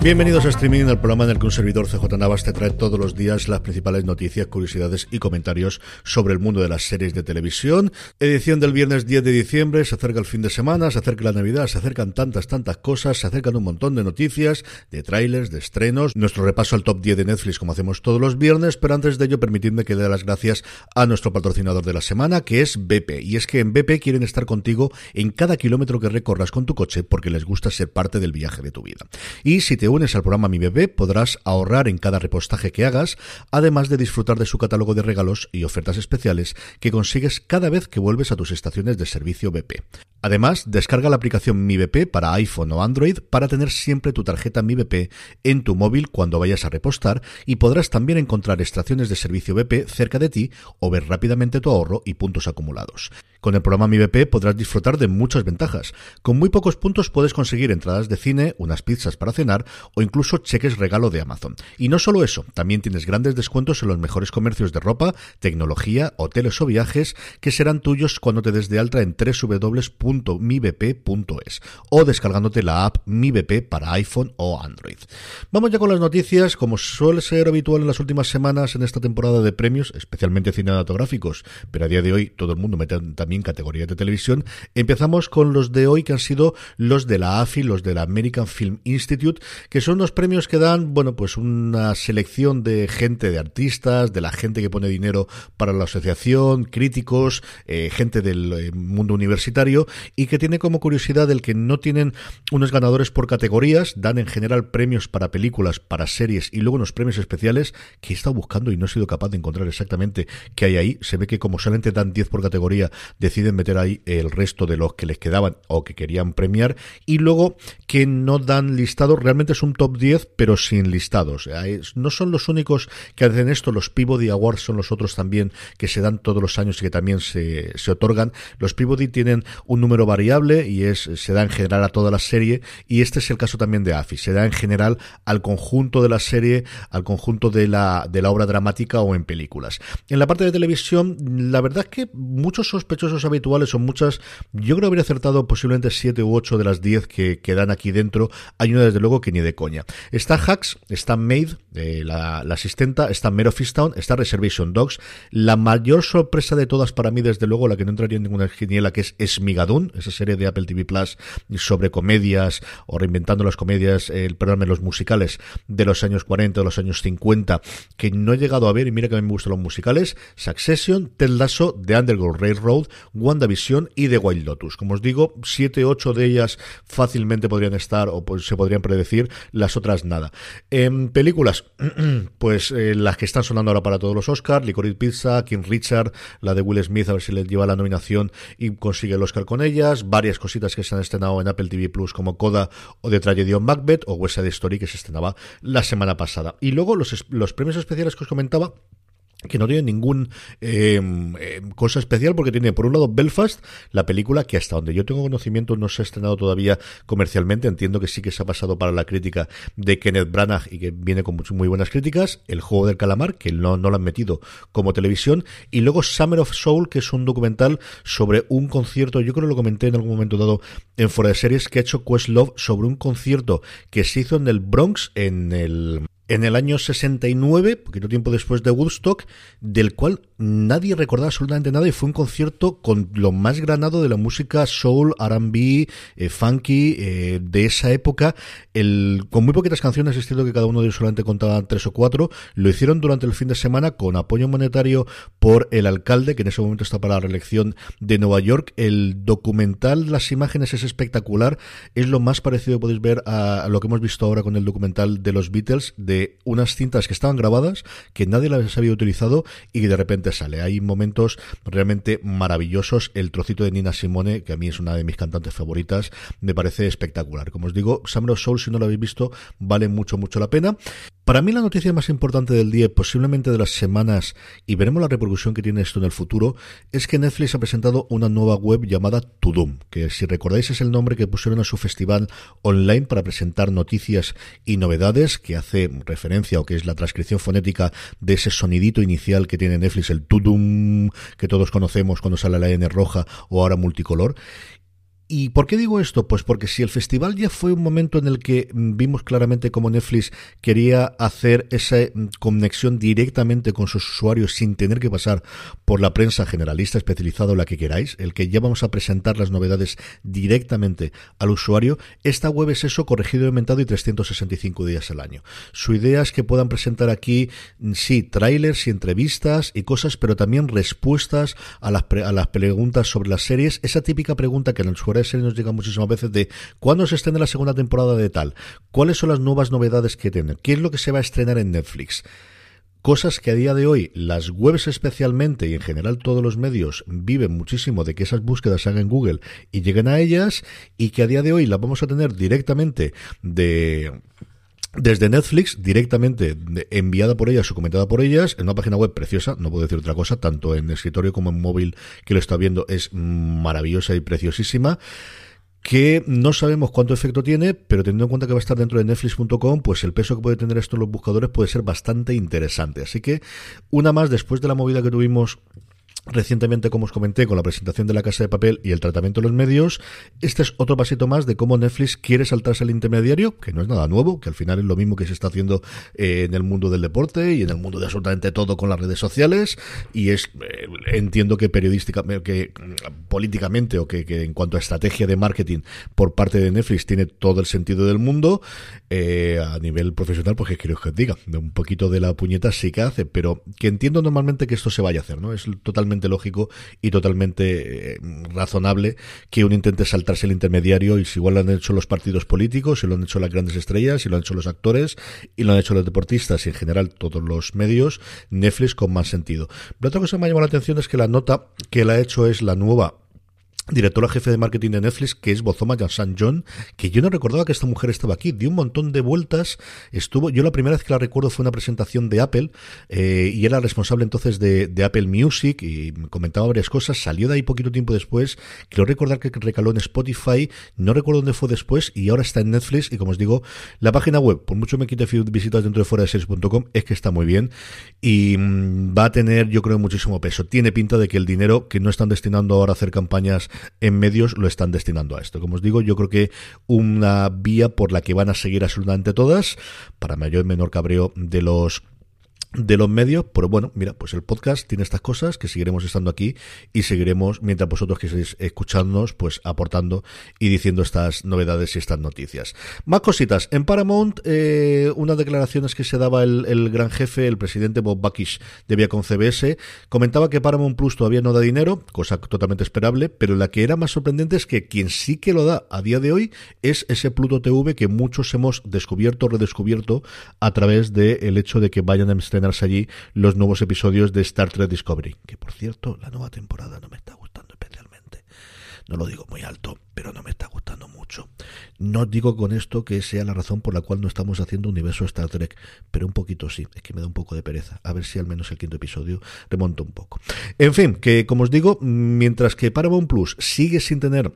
Bienvenidos a Streaming, el programa en el que un servidor CJ Navas te trae todos los días las principales noticias, curiosidades y comentarios sobre el mundo de las series de televisión. Edición del viernes 10 de diciembre, se acerca el fin de semana, se acerca la Navidad, se acercan tantas, tantas cosas, se acercan un montón de noticias, de trailers, de estrenos, nuestro repaso al top 10 de Netflix como hacemos todos los viernes, pero antes de ello permitidme que le dé las gracias a nuestro patrocinador de la semana, que es BP. Y es que en BP quieren estar contigo en cada kilómetro que recorras con tu coche porque les gusta ser parte del viaje de tu vida. Y si te unes al programa Mi Bebé podrás ahorrar en cada repostaje que hagas, además de disfrutar de su catálogo de regalos y ofertas especiales que consigues cada vez que vuelves a tus estaciones de servicio BP. Además, descarga la aplicación Mi BP para iPhone o Android para tener siempre tu tarjeta Mi BP en tu móvil cuando vayas a repostar y podrás también encontrar estaciones de servicio BP cerca de ti o ver rápidamente tu ahorro y puntos acumulados. Con el programa Mi BP podrás disfrutar de muchas ventajas. Con muy pocos puntos puedes conseguir entradas de cine, unas pizzas para cenar o incluso cheques regalo de Amazon. Y no solo eso, también tienes grandes descuentos en los mejores comercios de ropa, tecnología, hoteles o viajes que serán tuyos cuando te des de alta en www.mibp.es o descargándote la app Mi BP para iPhone o Android. Vamos ya con las noticias, como suele ser habitual en las últimas semanas en esta temporada de premios, especialmente cinematográficos, pero a día de hoy todo el mundo mete también categorías de televisión. Empezamos con los de hoy que han sido los de la AFI, los de la American Film Institute, que son los premios que dan, bueno, pues una selección de gente, de artistas, de la gente que pone dinero para la asociación, críticos, eh, gente del eh, mundo universitario y que tiene como curiosidad el que no tienen unos ganadores por categorías, dan en general premios para películas, para series y luego unos premios especiales que he estado buscando y no he sido capaz de encontrar exactamente qué hay ahí. Se ve que como solamente dan 10 por categoría, deciden meter ahí el resto de los que les quedaban o que querían premiar y luego que no dan listados, realmente es un top 10 pero sin listados. No son los únicos que hacen esto, los Peabody Awards son los otros también que se dan todos los años y que también se, se otorgan. Los Peabody tienen un número variable y es se da en general a toda la serie y este es el caso también de AFI, se da en general al conjunto de la serie, al conjunto de la, de la obra dramática o en películas. En la parte de televisión, la verdad es que muchos sospechosos habituales son muchas. Yo creo que habría acertado posiblemente 7 u 8 de las 10 que, quedan aquí dentro. Hay una, desde luego, que ni de coña. Está Hacks, está Maid, eh, la, asistenta, está Mero Fistown, está Reservation Dogs. La mayor sorpresa de todas para mí, desde luego, la que no entraría en ninguna geniela, que es Esmigadun, esa serie de Apple TV Plus sobre comedias o reinventando las comedias, el de los musicales de los años 40 o los años 50, que no he llegado a ver y mira que a mí me gustan los musicales. Succession, Ted Lasso, The Underground Railroad, WandaVision y The Wild Lotus. Como os digo, siete, ocho de ellas fácilmente podrían estar o pues, se podrían predecir, las otras nada. En películas, pues eh, las que están sonando ahora para todos los Oscars, Licorice Pizza, King Richard, la de Will Smith, a ver si le lleva la nominación y consigue el Oscar con varias cositas que se han estrenado en Apple TV Plus como Coda o de Tragedy on Macbeth o West Side Story que se estrenaba la semana pasada. Y luego los, los premios especiales que os comentaba, que no tiene ningún eh, eh, cosa especial porque tiene por un lado Belfast, la película que hasta donde yo tengo conocimiento no se ha estrenado todavía comercialmente, entiendo que sí que se ha pasado para la crítica de Kenneth Branagh y que viene con muy buenas críticas, El juego del calamar, que no, no lo han metido como televisión, y luego Summer of Soul, que es un documental sobre un concierto, yo creo que lo comenté en algún momento dado en Fuera de Series, que ha hecho Questlove sobre un concierto que se hizo en el Bronx, en el en el año 69, poquito tiempo después de Woodstock, del cual nadie recordaba absolutamente nada y fue un concierto con lo más granado de la música soul, R&B, eh, funky eh, de esa época, el, con muy poquitas canciones, es cierto que cada uno de ellos solamente contaba tres o cuatro, lo hicieron durante el fin de semana con apoyo monetario por el alcalde, que en ese momento está para la reelección de Nueva York, el documental, las imágenes es espectacular, es lo más parecido podéis ver a, a lo que hemos visto ahora con el documental de los Beatles, de unas cintas que estaban grabadas, que nadie las había utilizado y que de repente sale. Hay momentos realmente maravillosos. El trocito de Nina Simone, que a mí es una de mis cantantes favoritas, me parece espectacular. Como os digo, Summer of Soul, si no lo habéis visto, vale mucho, mucho la pena. Para mí la noticia más importante del día, posiblemente de las semanas, y veremos la repercusión que tiene esto en el futuro, es que Netflix ha presentado una nueva web llamada Tudum, que si recordáis es el nombre que pusieron a su festival online para presentar noticias y novedades, que hace referencia o que es la transcripción fonética de ese sonidito inicial que tiene Netflix, el Tudum, que todos conocemos cuando sale la N roja o ahora multicolor. ¿Y por qué digo esto? Pues porque si el festival ya fue un momento en el que vimos claramente cómo Netflix quería hacer esa mm, conexión directamente con sus usuarios sin tener que pasar por la prensa generalista especializada o la que queráis, el que ya vamos a presentar las novedades directamente al usuario, esta web es eso corregido y aumentado y 365 días al año. Su idea es que puedan presentar aquí, mm, sí, trailers y entrevistas y cosas, pero también respuestas a las, a las preguntas sobre las series, esa típica pregunta que en el usuario serie nos llega muchísimas veces de cuándo se estrena la segunda temporada de tal, cuáles son las nuevas novedades que tienen, qué es lo que se va a estrenar en Netflix. Cosas que a día de hoy las webs especialmente y en general todos los medios viven muchísimo de que esas búsquedas se hagan en Google y lleguen a ellas y que a día de hoy las vamos a tener directamente de desde Netflix, directamente enviada por ellas o comentada por ellas, en una página web preciosa, no puedo decir otra cosa, tanto en escritorio como en móvil que lo está viendo, es maravillosa y preciosísima que no sabemos cuánto efecto tiene, pero teniendo en cuenta que va a estar dentro de netflix.com, pues el peso que puede tener esto en los buscadores puede ser bastante interesante. Así que una más después de la movida que tuvimos Recientemente, como os comenté, con la presentación de la Casa de Papel y el tratamiento de los medios, este es otro pasito más de cómo Netflix quiere saltarse al intermediario, que no es nada nuevo, que al final es lo mismo que se está haciendo eh, en el mundo del deporte y en el mundo de absolutamente todo con las redes sociales, y es, eh, entiendo que periodísticamente, que políticamente o que, en cuanto a estrategia de marketing por parte de Netflix tiene todo el sentido del mundo, eh, a nivel profesional, pues que quiero que os diga, un poquito de la puñeta sí que hace, pero que entiendo normalmente que esto se vaya a hacer, ¿no? Es totalmente lógico y totalmente eh, razonable que uno intente saltarse el intermediario y si igual lo han hecho los partidos políticos, si lo han hecho las grandes estrellas, si lo han hecho los actores y lo han hecho los deportistas y en general todos los medios, Netflix con más sentido. Pero otra cosa que me ha llamado la atención es que la nota que él ha hecho es la nueva directora jefe de marketing de Netflix, que es Bozoma San John, que yo no recordaba que esta mujer estaba aquí, dio un montón de vueltas, estuvo, yo la primera vez que la recuerdo fue una presentación de Apple, eh, y era responsable entonces de, Apple Music, y comentaba varias cosas, salió de ahí poquito tiempo después, quiero recordar que recaló en Spotify, no recuerdo dónde fue después, y ahora está en Netflix, y como os digo, la página web, por mucho me quite visitas dentro de fuera de series.com, es que está muy bien, y mm, va a tener, yo creo, muchísimo peso. Tiene pinta de que el dinero que no están destinando ahora a hacer campañas en medios lo están destinando a esto. Como os digo, yo creo que una vía por la que van a seguir absolutamente todas, para mayor y menor cabreo de los de los medios, pero bueno, mira, pues el podcast tiene estas cosas que seguiremos estando aquí y seguiremos, mientras vosotros que estéis escuchándonos, pues aportando y diciendo estas novedades y estas noticias. Más cositas. En Paramount, eh, unas declaraciones que se daba el, gran jefe, el presidente Bob Bakish de Viacom CBS, comentaba que Paramount Plus todavía no da dinero, cosa totalmente esperable, pero la que era más sorprendente es que quien sí que lo da a día de hoy es ese Pluto TV que muchos hemos descubierto, redescubierto a través del hecho de que vayan a allí los nuevos episodios de Star Trek Discovery. Que por cierto, la nueva temporada no me está gustando especialmente. No lo digo muy alto, pero no me está gustando mucho. No digo con esto que sea la razón por la cual no estamos haciendo universo Star Trek, pero un poquito sí, es que me da un poco de pereza. A ver si al menos el quinto episodio remonta un poco. En fin, que como os digo, mientras que Paramount Plus sigue sin tener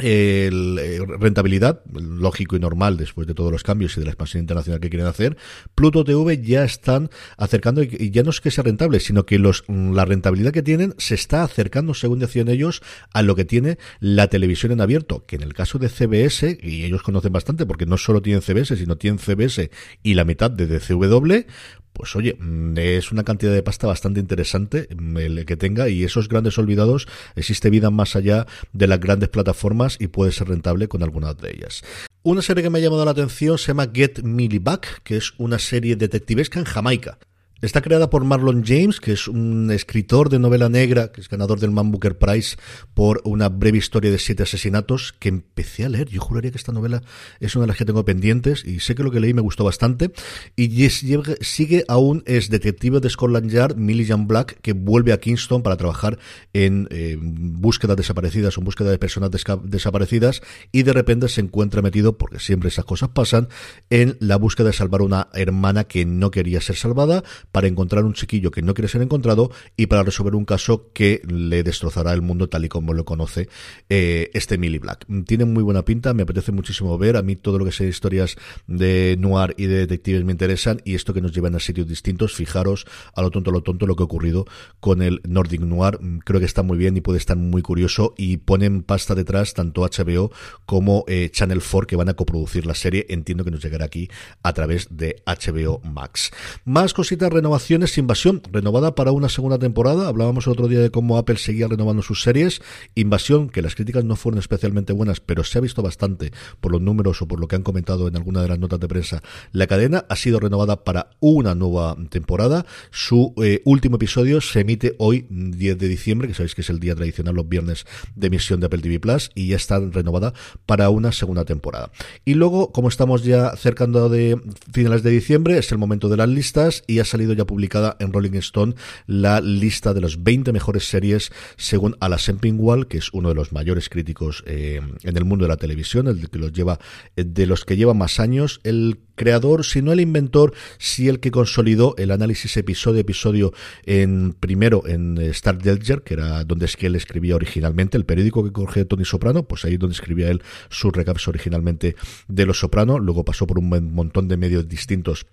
el, eh, rentabilidad, lógico y normal después de todos los cambios y de la expansión internacional que quieren hacer, Pluto TV ya están acercando, y ya no es que sea rentable, sino que los, la rentabilidad que tienen se está acercando, según decían ellos, a lo que tiene la televisión en abierto, que en el caso de CBS, y ellos conocen bastante porque no solo tienen CBS, sino tienen CBS y la mitad de DCW, pues oye, es una cantidad de pasta bastante interesante el que tenga y esos grandes olvidados existe vida más allá de las grandes plataformas y puede ser rentable con algunas de ellas. Una serie que me ha llamado la atención se llama Get Millie Back, que es una serie detectivesca en Jamaica. Está creada por Marlon James, que es un escritor de novela negra, que es ganador del Man Booker Prize por una breve historia de siete asesinatos que empecé a leer. Yo juraría que esta novela es una de las que tengo pendientes y sé que lo que leí me gustó bastante. Y sigue aún es detective de Scotland Yard, Milligan Black, que vuelve a Kingston para trabajar en eh, búsquedas desaparecidas o en búsqueda de personas desaparecidas y de repente se encuentra metido, porque siempre esas cosas pasan, en la búsqueda de salvar a una hermana que no quería ser salvada para encontrar un chiquillo que no quiere ser encontrado y para resolver un caso que le destrozará el mundo tal y como lo conoce eh, este Millie Black. Tiene muy buena pinta, me apetece muchísimo ver. A mí todo lo que sea historias de noir y de detectives me interesan y esto que nos llevan a sitios distintos. Fijaros a lo tonto, a lo tonto lo que ha ocurrido con el Nordic Noir. Creo que está muy bien y puede estar muy curioso y ponen pasta detrás tanto HBO como eh, Channel 4 que van a coproducir la serie. Entiendo que nos llegará aquí a través de HBO Max. Más cositas renovaciones, Invasión, renovada para una segunda temporada. Hablábamos el otro día de cómo Apple seguía renovando sus series. Invasión, que las críticas no fueron especialmente buenas, pero se ha visto bastante por los números o por lo que han comentado en alguna de las notas de prensa. La cadena ha sido renovada para una nueva temporada. Su eh, último episodio se emite hoy, 10 de diciembre, que sabéis que es el día tradicional, los viernes de emisión de Apple TV Plus, y ya está renovada para una segunda temporada. Y luego, como estamos ya cercando de finales de diciembre, es el momento de las listas y ha salido ya publicada en Rolling Stone la lista de las 20 mejores series según Alan Sempingwall, que es uno de los mayores críticos eh, en el mundo de la televisión, el que los lleva, eh, de los que lleva más años, el creador, si no el inventor, si el que consolidó el análisis episodio episodio en primero en Star Delger, que era donde es que él escribía originalmente, el periódico que coge Tony Soprano, pues ahí donde escribía él sus recaps originalmente de Los Soprano, luego pasó por un montón de medios distintos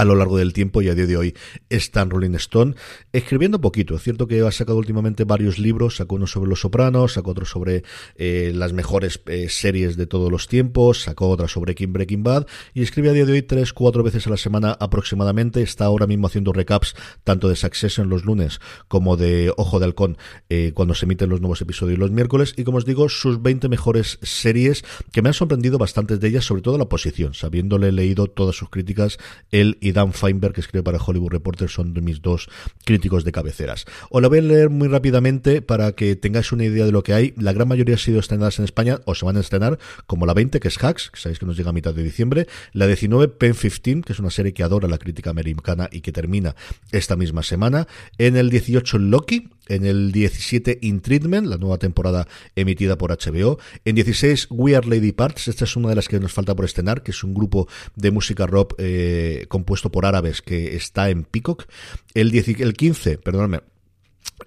a lo largo del tiempo y a día de hoy está en Rolling Stone escribiendo poquito. Es cierto que ha sacado últimamente varios libros, sacó uno sobre Los Sopranos, sacó otro sobre eh, las mejores eh, series de todos los tiempos, sacó otra sobre King Breaking Bad y escribe a día de hoy tres, cuatro veces a la semana aproximadamente. Está ahora mismo haciendo recaps tanto de Succession los lunes como de Ojo de Halcón eh, cuando se emiten los nuevos episodios los miércoles y como os digo, sus 20 mejores series que me han sorprendido bastantes de ellas, sobre todo la posición, sabiéndole leído todas sus críticas, el y Dan Feinberg, que escribe para Hollywood Reporter, son de mis dos críticos de cabeceras. Os lo voy a leer muy rápidamente para que tengáis una idea de lo que hay. La gran mayoría ha sido estrenadas en España o se van a estrenar, como la 20, que es Hacks, que sabéis que nos llega a mitad de diciembre, la 19, Pen 15, que es una serie que adora la crítica americana y que termina esta misma semana. En el 18, Loki, en el 17 In Treatment, la nueva temporada emitida por HBO. En 16 We Are Lady Parts, esta es una de las que nos falta por estrenar, que es un grupo de música rock eh, compuesto por árabes que está en Peacock. El, el 15, perdóname,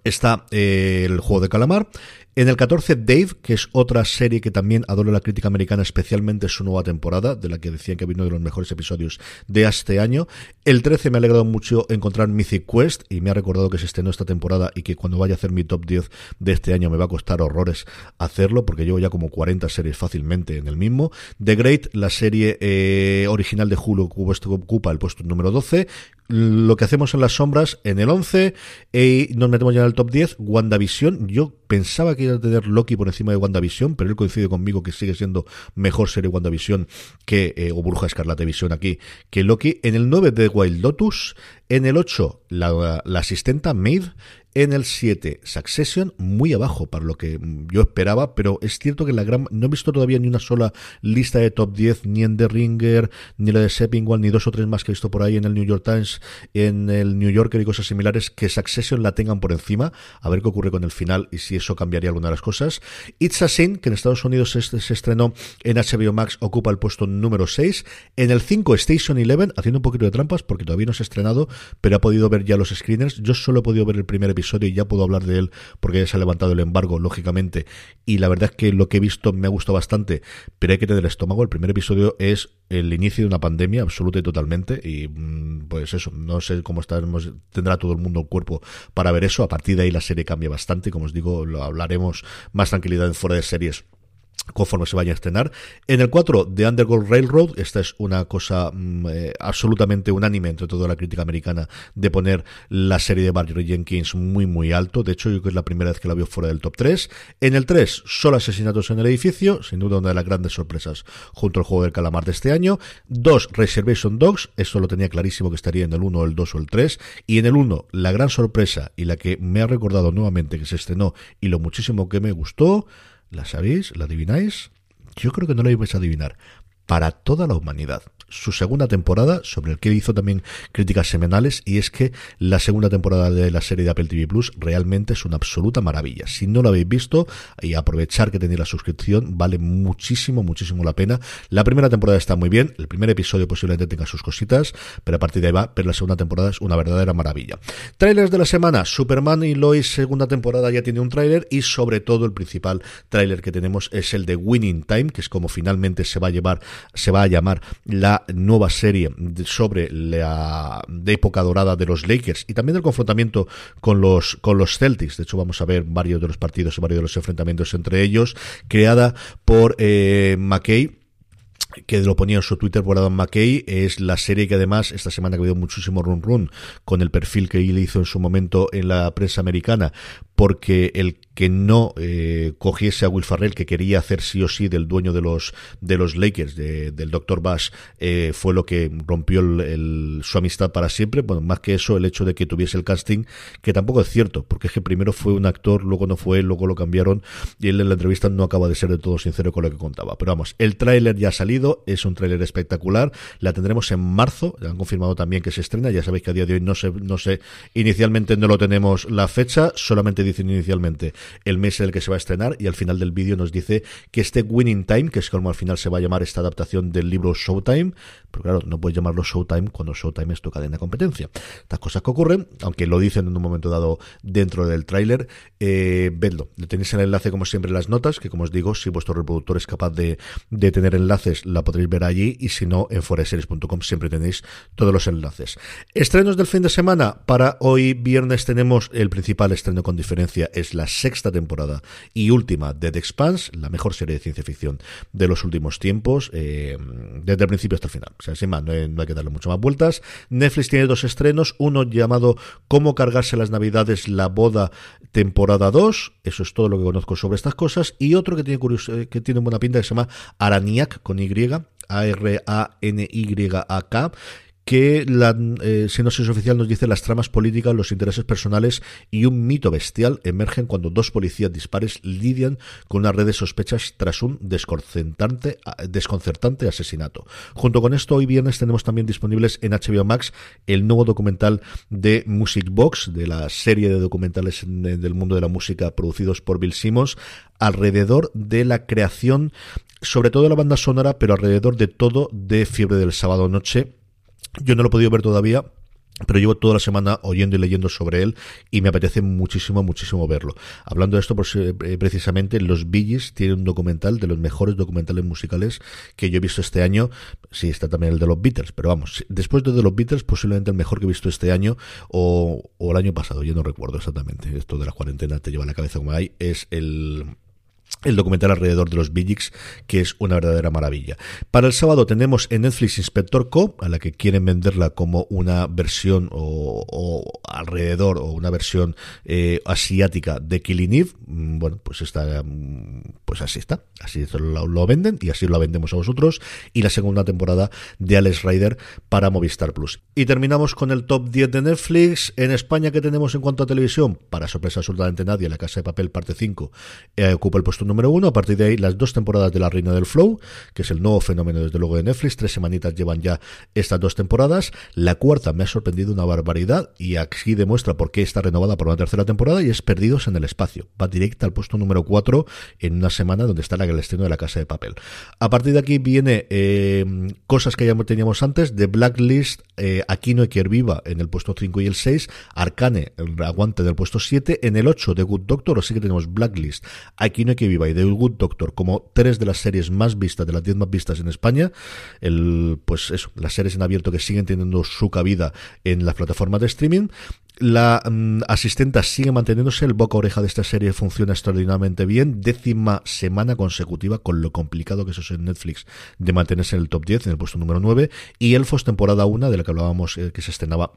está eh, el juego de calamar. En el 14, Dave, que es otra serie que también adora la crítica americana, especialmente su nueva temporada, de la que decían que vino de los mejores episodios de este año. El 13 me ha alegrado mucho encontrar Mythic Quest y me ha recordado que se estrenó esta temporada y que cuando vaya a hacer mi top 10 de este año me va a costar horrores hacerlo porque llevo ya como 40 series fácilmente en el mismo. The Great, la serie eh, original de Hulu, que ocupa el puesto número 12 lo que hacemos en las sombras en el 11 y nos metemos ya en el top 10 WandaVision yo pensaba que iba a tener Loki por encima de WandaVision pero él coincide conmigo que sigue siendo mejor serie WandaVision que eh, o Bruja Escarlata Visión aquí que Loki. En el 9 de Wild Lotus. En el 8 la, la asistenta Maeve en el 7, Succession, muy abajo para lo que yo esperaba, pero es cierto que la gran, no he visto todavía ni una sola lista de top 10, ni en The Ringer, ni la de Seppingwall, ni dos o tres más que he visto por ahí en el New York Times, en el New Yorker y cosas similares, que Succession la tengan por encima, a ver qué ocurre con el final y si eso cambiaría alguna de las cosas. It's a Sin, que en Estados Unidos se, estrenó en HBO Max, ocupa el puesto número 6. En el 5, Station Eleven, haciendo un poquito de trampas, porque todavía no se ha estrenado, pero ha podido ver ya los screeners. Yo solo he podido ver el primer episodio y ya puedo hablar de él porque ya se ha levantado el embargo, lógicamente. Y la verdad es que lo que he visto me ha gustado bastante, pero hay que tener el estómago. El primer episodio es el inicio de una pandemia absoluta y totalmente. Y mm, pues eso, no sé cómo estaremos, tendrá todo el mundo el cuerpo para ver eso. A partir de ahí la serie cambia bastante. Como os digo, lo hablaremos más tranquilidad en fuera de series conforme se vaya a estrenar. En el 4, The Underground Railroad, esta es una cosa mm, eh, absolutamente unánime entre toda la crítica americana de poner la serie de Barry Jenkins muy muy alto. De hecho, yo creo que es la primera vez que la veo fuera del top 3. En el 3, solo asesinatos en el edificio, sin duda una de las grandes sorpresas junto al juego del calamar de este año. 2, Reservation Dogs, esto lo tenía clarísimo que estaría en el 1, el 2 o el 3. Y en el 1, la gran sorpresa y la que me ha recordado nuevamente que se estrenó y lo muchísimo que me gustó, ¿La sabéis? ¿La adivináis? Yo creo que no la ibais a adivinar. Para toda la humanidad su segunda temporada, sobre el que hizo también críticas semanales, y es que la segunda temporada de la serie de Apple TV Plus realmente es una absoluta maravilla. Si no la habéis visto, y aprovechar que tenéis la suscripción, vale muchísimo, muchísimo la pena. La primera temporada está muy bien, el primer episodio posiblemente tenga sus cositas, pero a partir de ahí va, pero la segunda temporada es una verdadera maravilla. Trailers de la semana, Superman y Lois segunda temporada ya tiene un tráiler y sobre todo el principal tráiler que tenemos es el de Winning Time, que es como finalmente se va a llevar, se va a llamar la nueva serie sobre la época dorada de los Lakers y también el confrontamiento con los con los Celtics. De hecho, vamos a ver varios de los partidos y varios de los enfrentamientos entre ellos, creada por eh, McKay que lo ponía en su Twitter por Adam McKay, es la serie que además esta semana ha habido muchísimo run run con el perfil que él hizo en su momento en la prensa americana, porque el que no eh, cogiese a Will Farrell, que quería hacer sí o sí del dueño de los de los Lakers, del Dr. Bash, eh, fue lo que rompió el, su amistad para siempre. Bueno, más que eso, el hecho de que tuviese el casting, que tampoco es cierto, porque es que primero fue un actor, luego no fue luego lo cambiaron, y él en la entrevista no acaba de ser de todo sincero con lo que contaba. Pero vamos, el tráiler ya ha salido, es un tráiler espectacular, la tendremos en marzo, han confirmado también que se estrena, ya sabéis que a día de hoy no sé, no sé, inicialmente no lo tenemos la fecha, solamente dicen inicialmente el mes en el que se va a estrenar y al final del vídeo nos dice que este Winning Time, que es como al final se va a llamar esta adaptación del libro Showtime, pero claro, no puedes llamarlo Showtime cuando Showtime es tu cadena de competencia. Estas cosas que ocurren, aunque lo dicen en un momento dado dentro del tráiler, eh, vedlo. Tenéis el enlace como siempre las notas, que como os digo, si vuestro reproductor es capaz de, de tener enlaces, la podréis ver allí y si no, en foreseries.com siempre tenéis todos los enlaces. Estrenos del fin de semana. Para hoy viernes tenemos el principal estreno con diferencia, es la sexta temporada y última de The Expanse, la mejor serie de ciencia ficción de los últimos tiempos, eh, desde el principio hasta el final. Sea, sin más, no hay, que darle mucho más vueltas. Netflix tiene dos estrenos, uno llamado Cómo cargarse las navidades, la boda, temporada 2, eso es todo lo que conozco sobre estas cosas, y otro que tiene, eh, que tiene buena pinta que se llama Araniac, con Y, A-R-A-N-Y-A-K, que la eh, sinopsis oficial nos dice las tramas políticas, los intereses personales y un mito bestial emergen cuando dos policías dispares lidian con una red de sospechas tras un desconcertante, desconcertante asesinato. Junto con esto, hoy viernes tenemos también disponibles en HBO Max el nuevo documental de Music Box, de la serie de documentales del mundo de la música producidos por Bill Simmons, alrededor de la creación, sobre todo de la banda sonora, pero alrededor de todo de Fiebre del Sábado Noche yo no lo he podido ver todavía, pero llevo toda la semana oyendo y leyendo sobre él y me apetece muchísimo, muchísimo verlo. Hablando de esto, eh, precisamente los Billys tienen un documental de los mejores documentales musicales que yo he visto este año. Sí, está también el de los Beatles, pero vamos, después de, de los Beatles, posiblemente el mejor que he visto este año o, o el año pasado, yo no recuerdo exactamente. Esto de la cuarentena te lleva la cabeza como hay, es el el documental alrededor de los Billix, que es una verdadera maravilla. Para el sábado tenemos en Netflix Inspector Co, a la que quieren venderla como una versión o, alrededor o una versión eh, asiática de Killing Eve. Mm, bueno, pues está, mm, pues así está, así lo, lo, venden y así lo vendemos a vosotros. Y la segunda temporada de Alex Rider para Movistar Plus. Y terminamos con el top 10 de Netflix. En España, ¿qué tenemos en cuanto a televisión? Para sorpresa absolutamente nadie, La Casa de Papel parte 5 eh, ocupa el puesto número uno. A partir de ahí, las dos temporadas de La Reina del Flow, que es el nuevo fenómeno desde luego de Netflix. Tres semanitas llevan ya estas dos temporadas. La cuarta me ha sorprendido una barbaridad y aquí demuestra por qué está renovada por una tercera temporada y es Perdidos en el Espacio. Va directa al puesto número cuatro en una semana donde está el estreno de La Casa de Papel. A partir de aquí viene eh, cosas que ya teníamos antes, de Blacklist, eh, Aquí no hay que viva en el puesto 5 y el 6, Arcane, el aguante del puesto 7, en el 8 de Good Doctor, así que tenemos Blacklist, Aquí no hay viva y The Good Doctor como tres de las series más vistas, de las diez más vistas en España. El, pues eso, las series en abierto que siguen teniendo su cabida en las plataformas de streaming. la mm, asistenta sigue manteniéndose, el boca oreja de esta serie funciona extraordinariamente bien, décima semana consecutiva con lo complicado que eso es en Netflix de mantenerse en el top 10, en el puesto número 9, y Elfos temporada 1, de la que hablábamos eh, que se estrenaba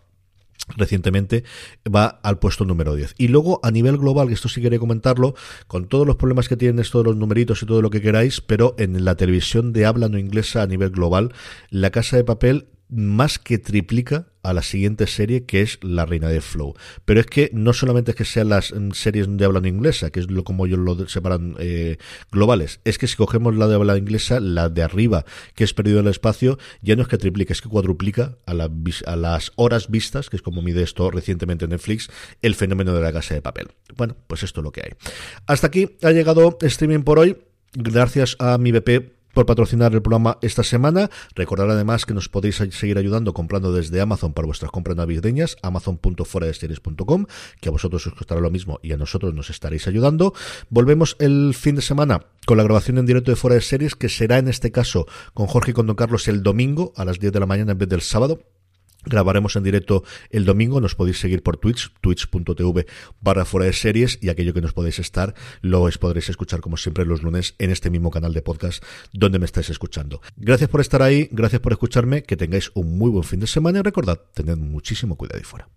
recientemente va al puesto número 10. Y luego a nivel global, esto sí quería comentarlo, con todos los problemas que tienen esto los numeritos y todo lo que queráis, pero en la televisión de habla no inglesa a nivel global, La Casa de Papel más que triplica a la siguiente serie que es La Reina de Flow. Pero es que no solamente es que sean las mm, series de habla inglesa, que es lo como ellos lo separan eh, globales, es que si cogemos la de habla inglesa, la de arriba, que es perdido el espacio, ya no es que triplica, es que cuadruplica a, a las horas vistas, que es como mide esto recientemente en Netflix, el fenómeno de la casa de papel. Bueno, pues esto es lo que hay. Hasta aquí ha llegado streaming por hoy. Gracias a mi BP por patrocinar el programa esta semana. Recordar además que nos podéis seguir ayudando comprando desde Amazon para vuestras compras navideñas, amazon.foradeseries.com, que a vosotros os costará lo mismo y a nosotros nos estaréis ayudando. Volvemos el fin de semana con la grabación en directo de Fuera de Series, que será en este caso con Jorge y con Don Carlos el domingo a las 10 de la mañana en vez del sábado. Grabaremos en directo el domingo, nos podéis seguir por Twitch, twitch.tv barra fuera de series y aquello que nos podéis estar lo podréis escuchar como siempre los lunes en este mismo canal de podcast donde me estáis escuchando. Gracias por estar ahí, gracias por escucharme, que tengáis un muy buen fin de semana y recordad, tened muchísimo cuidado y fuera.